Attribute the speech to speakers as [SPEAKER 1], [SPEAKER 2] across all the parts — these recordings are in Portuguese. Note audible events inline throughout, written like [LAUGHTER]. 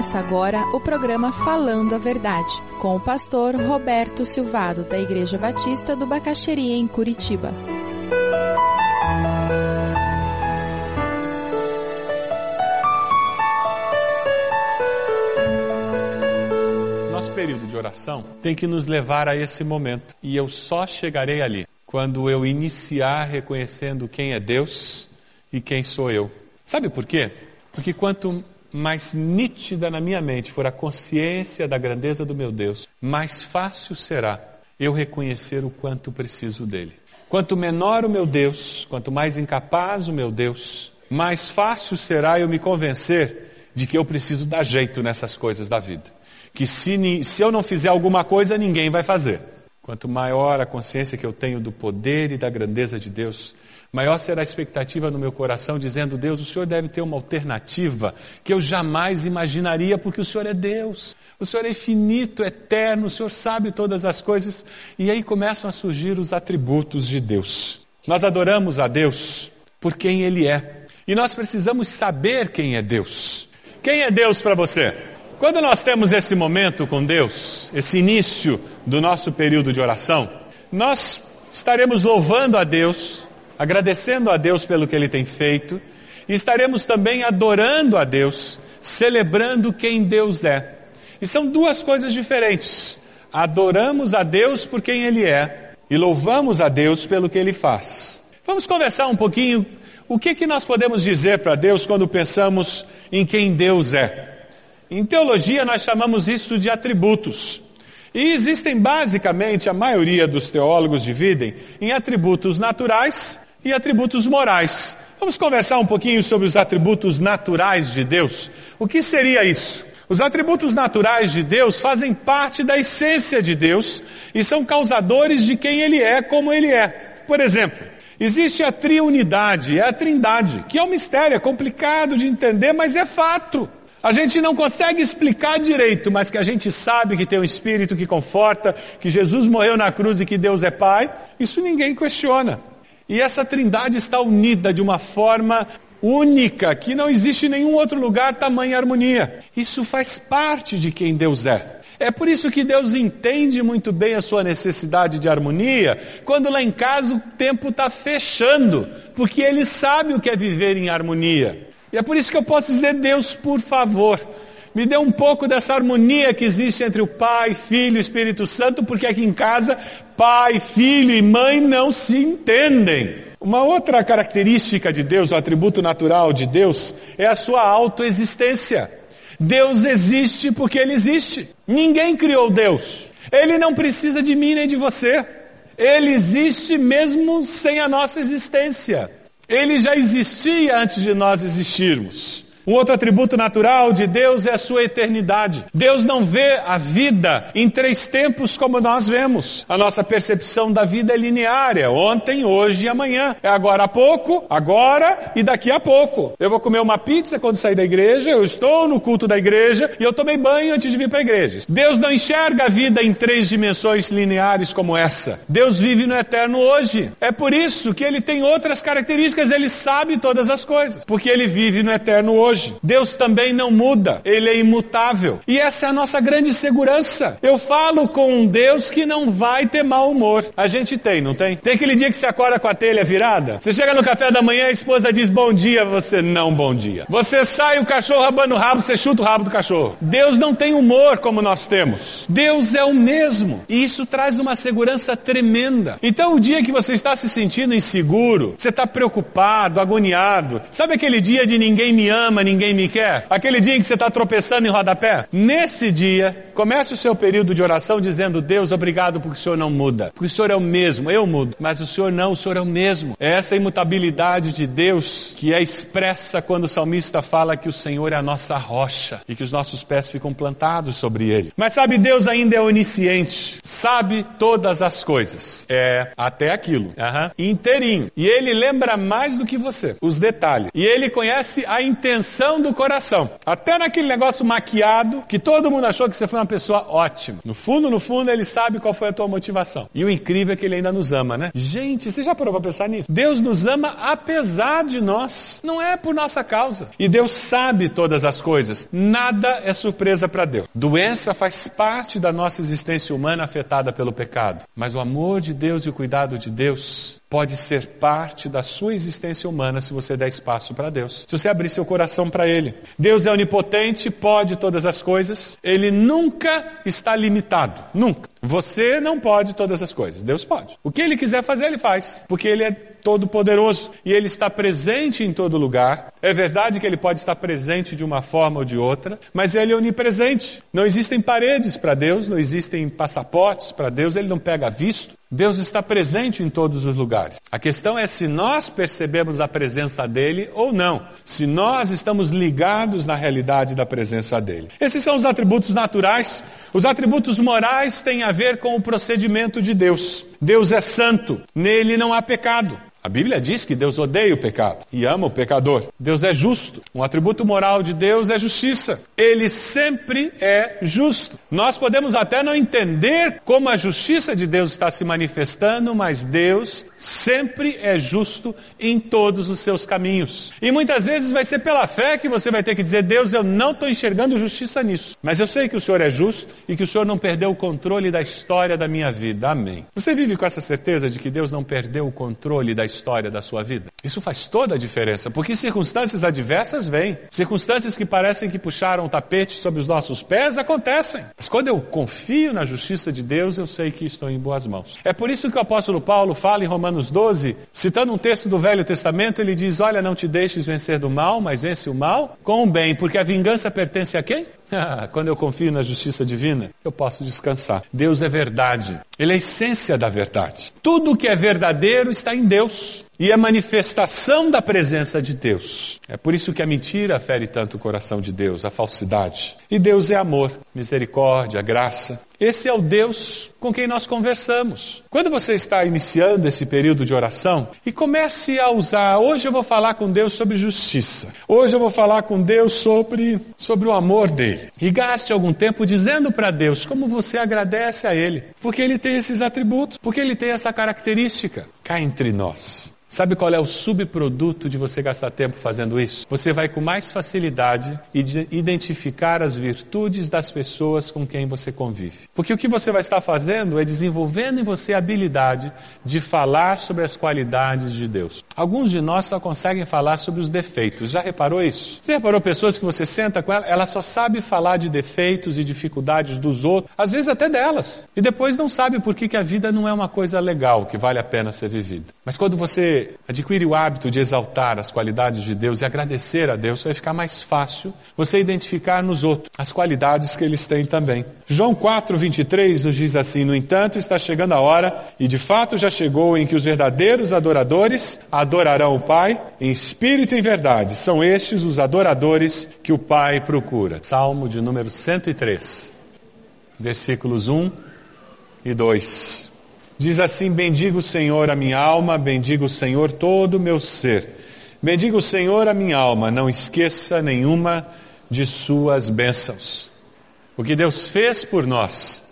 [SPEAKER 1] Começa agora o programa Falando a Verdade, com o pastor Roberto Silvado, da Igreja Batista do Bacaxeria, em Curitiba.
[SPEAKER 2] Nosso período de oração tem que nos levar a esse momento, e eu só chegarei ali quando eu iniciar reconhecendo quem é Deus e quem sou eu. Sabe por quê? Porque quanto mais nítida na minha mente for a consciência da grandeza do meu Deus, mais fácil será eu reconhecer o quanto preciso dele. Quanto menor o meu Deus, quanto mais incapaz o meu Deus, mais fácil será eu me convencer de que eu preciso dar jeito nessas coisas da vida. Que se, se eu não fizer alguma coisa, ninguém vai fazer. Quanto maior a consciência que eu tenho do poder e da grandeza de Deus, Maior será a expectativa no meu coração, dizendo: Deus, o Senhor deve ter uma alternativa que eu jamais imaginaria, porque o Senhor é Deus. O Senhor é infinito, eterno, o Senhor sabe todas as coisas. E aí começam a surgir os atributos de Deus. Nós adoramos a Deus por quem Ele é. E nós precisamos saber quem é Deus. Quem é Deus para você? Quando nós temos esse momento com Deus, esse início do nosso período de oração, nós estaremos louvando a Deus agradecendo a Deus pelo que Ele tem feito, e estaremos também adorando a Deus, celebrando quem Deus é. E são duas coisas diferentes. Adoramos a Deus por quem Ele é e louvamos a Deus pelo que Ele faz. Vamos conversar um pouquinho o que, que nós podemos dizer para Deus quando pensamos em quem Deus é. Em teologia nós chamamos isso de atributos. E existem basicamente, a maioria dos teólogos dividem em atributos naturais e atributos morais. Vamos conversar um pouquinho sobre os atributos naturais de Deus. O que seria isso? Os atributos naturais de Deus fazem parte da essência de Deus e são causadores de quem Ele é, como Ele é. Por exemplo, existe a triunidade, é a trindade, que é um mistério, é complicado de entender, mas é fato. A gente não consegue explicar direito, mas que a gente sabe que tem um Espírito que conforta, que Jesus morreu na cruz e que Deus é Pai, isso ninguém questiona. E essa trindade está unida de uma forma única, que não existe em nenhum outro lugar tamanha harmonia. Isso faz parte de quem Deus é. É por isso que Deus entende muito bem a sua necessidade de harmonia, quando lá em casa o tempo está fechando, porque Ele sabe o que é viver em harmonia. E é por isso que eu posso dizer, Deus, por favor, me dê um pouco dessa harmonia que existe entre o Pai, Filho e Espírito Santo, porque aqui em casa, pai, filho e mãe não se entendem. Uma outra característica de Deus, o atributo natural de Deus, é a sua autoexistência. Deus existe porque Ele existe. Ninguém criou Deus. Ele não precisa de mim nem de você. Ele existe mesmo sem a nossa existência. Ele já existia antes de nós existirmos. Um outro atributo natural de Deus é a sua eternidade. Deus não vê a vida em três tempos como nós vemos. A nossa percepção da vida é linear, é ontem, hoje e amanhã. É agora há pouco, agora e daqui a pouco. Eu vou comer uma pizza quando sair da igreja, eu estou no culto da igreja e eu tomei banho antes de vir para a igreja. Deus não enxerga a vida em três dimensões lineares como essa. Deus vive no eterno hoje. É por isso que ele tem outras características, ele sabe todas as coisas, porque ele vive no eterno hoje hoje. Deus também não muda, ele é imutável. E essa é a nossa grande segurança. Eu falo com um Deus que não vai ter mau humor. A gente tem, não tem? Tem aquele dia que você acorda com a telha virada? Você chega no café da manhã, a esposa diz bom dia, você não bom dia. Você sai o cachorro rabando o rabo, você chuta o rabo do cachorro. Deus não tem humor como nós temos. Deus é o mesmo. E isso traz uma segurança tremenda. Então, o dia que você está se sentindo inseguro, você está preocupado, agoniado, sabe aquele dia de ninguém me ama, ninguém me quer? Aquele dia em que você está tropeçando em rodapé? Nesse dia, comece o seu período de oração dizendo: Deus, obrigado porque o Senhor não muda. Porque o Senhor é o mesmo, eu mudo, mas o Senhor não, o Senhor é o mesmo. É essa imutabilidade de Deus que é expressa quando o salmista fala que o Senhor é a nossa rocha e que os nossos pés ficam plantados sobre ele. Mas sabe, Deus ainda é onisciente, sabe todas as coisas. É até aquilo, uhum. inteirinho. E ele lembra mais do que você, os detalhes. E ele conhece a intenção do coração. Até naquele negócio maquiado que todo mundo achou que você foi uma pessoa ótima. No fundo, no fundo, ele sabe qual foi a tua motivação. E o incrível é que ele ainda nos ama, né? Gente, você já parou para pensar nisso? Deus nos ama apesar de nós. Não é por nossa causa. E Deus sabe todas as coisas. Nada é surpresa para Deus. Doença faz parte da nossa existência humana afetada pelo pecado. Mas o amor de Deus e o cuidado de Deus pode ser parte da sua existência humana se você der espaço para Deus. Se você abrir seu coração para Ele. Deus é onipotente, pode todas as coisas. Ele nunca está limitado. Nunca. Você não pode todas as coisas. Deus pode. O que Ele quiser fazer, Ele faz. Porque Ele é todo-poderoso e Ele está presente em todo lugar. É verdade que Ele pode estar presente de uma forma ou de outra, mas Ele é onipresente. Não existem paredes para Deus, não existem passaportes para Deus, Ele não pega visto. Deus está presente em todos os lugares. A questão é se nós percebemos a presença dele ou não. Se nós estamos ligados na realidade da presença dele. Esses são os atributos naturais. Os atributos morais têm a ver com o procedimento de Deus. Deus é santo, nele não há pecado. A Bíblia diz que Deus odeia o pecado e ama o pecador. Deus é justo. Um atributo moral de Deus é justiça. Ele sempre é justo. Nós podemos até não entender como a justiça de Deus está se manifestando, mas Deus sempre é justo em todos os seus caminhos. E muitas vezes vai ser pela fé que você vai ter que dizer: Deus, eu não estou enxergando justiça nisso. Mas eu sei que o Senhor é justo e que o Senhor não perdeu o controle da história da minha vida. Amém. Você vive com essa certeza de que Deus não perdeu o controle da história da sua vida? Isso faz toda a diferença, porque circunstâncias adversas vêm. Circunstâncias que parecem que puxaram o tapete sobre os nossos pés acontecem. Mas quando eu confio na justiça de Deus, eu sei que estou em boas mãos. É por isso que o apóstolo Paulo fala em Romanos 12, citando um texto do Velho Testamento, ele diz: Olha, não te deixes vencer do mal, mas vence o mal com o bem, porque a vingança pertence a quem? [LAUGHS] Quando eu confio na justiça divina, eu posso descansar. Deus é verdade. Ele é a essência da verdade. Tudo que é verdadeiro está em Deus e é manifestação da presença de Deus. É por isso que a mentira fere tanto o coração de Deus, a falsidade. E Deus é amor, misericórdia, graça. Esse é o Deus com quem nós conversamos. Quando você está iniciando esse período de oração, e comece a usar, hoje eu vou falar com Deus sobre justiça. Hoje eu vou falar com Deus sobre sobre o amor dele. E gaste algum tempo dizendo para Deus como você agradece a ele, porque ele tem esses atributos, porque ele tem essa característica. Cá entre nós. Sabe qual é o subproduto de você gastar tempo fazendo isso? Você vai com mais facilidade identificar as virtudes das pessoas com quem você convive. Porque o que você vai estar fazendo é desenvolvendo em você a habilidade de falar sobre as qualidades de Deus. Alguns de nós só conseguem falar sobre os defeitos. Já reparou isso? Você reparou pessoas que você senta com ela, ela só sabe falar de defeitos e dificuldades dos outros, às vezes até delas. E depois não sabe por que, que a vida não é uma coisa legal, que vale a pena ser vivida. Mas quando você adquire o hábito de exaltar as qualidades de Deus e agradecer a Deus, vai ficar mais fácil você identificar nos outros as qualidades que eles têm também. João 4, 23 nos diz assim: No entanto, está chegando a hora, e de fato já chegou, em que os verdadeiros adoradores adorarão o Pai em espírito e em verdade. São estes os adoradores que o Pai procura. Salmo de número 103, versículos 1 e 2. Diz assim: Bendiga o Senhor a minha alma, bendiga o Senhor todo o meu ser. Bendiga o Senhor a minha alma, não esqueça nenhuma de suas bênçãos. O que Deus fez por nós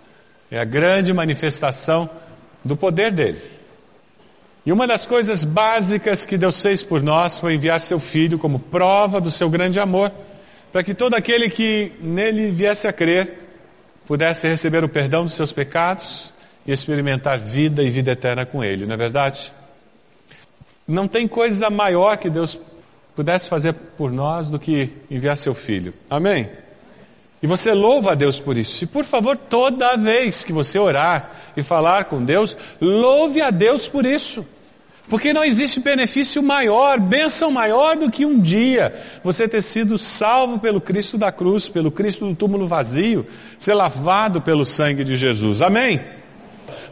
[SPEAKER 2] é a grande manifestação do poder dele. E uma das coisas básicas que Deus fez por nós foi enviar seu filho como prova do seu grande amor, para que todo aquele que nele viesse a crer pudesse receber o perdão dos seus pecados e experimentar vida e vida eterna com Ele, não é verdade? Não tem coisa maior que Deus pudesse fazer por nós do que enviar seu Filho. Amém? E você louva a Deus por isso. E por favor, toda vez que você orar e falar com Deus, louve a Deus por isso. Porque não existe benefício maior, bênção maior do que um dia você ter sido salvo pelo Cristo da cruz, pelo Cristo do túmulo vazio, ser lavado pelo sangue de Jesus. Amém?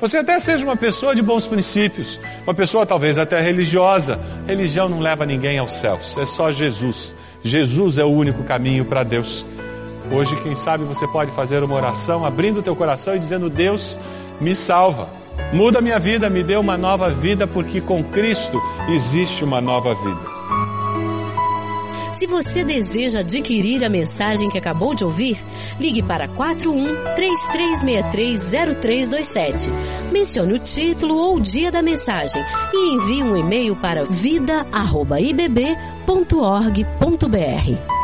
[SPEAKER 2] Você até seja uma pessoa de bons princípios, uma pessoa talvez até religiosa. Religião não leva ninguém aos céus, é só Jesus. Jesus é o único caminho para Deus. Hoje, quem sabe, você pode fazer uma oração abrindo o teu coração e dizendo: Deus, me salva. Muda minha vida, me dê uma nova vida, porque com Cristo existe uma nova vida.
[SPEAKER 3] Se você deseja adquirir a mensagem que acabou de ouvir, ligue para 41 3363 Mencione o título ou o dia da mensagem e envie um e-mail para vida@ibb.org.br.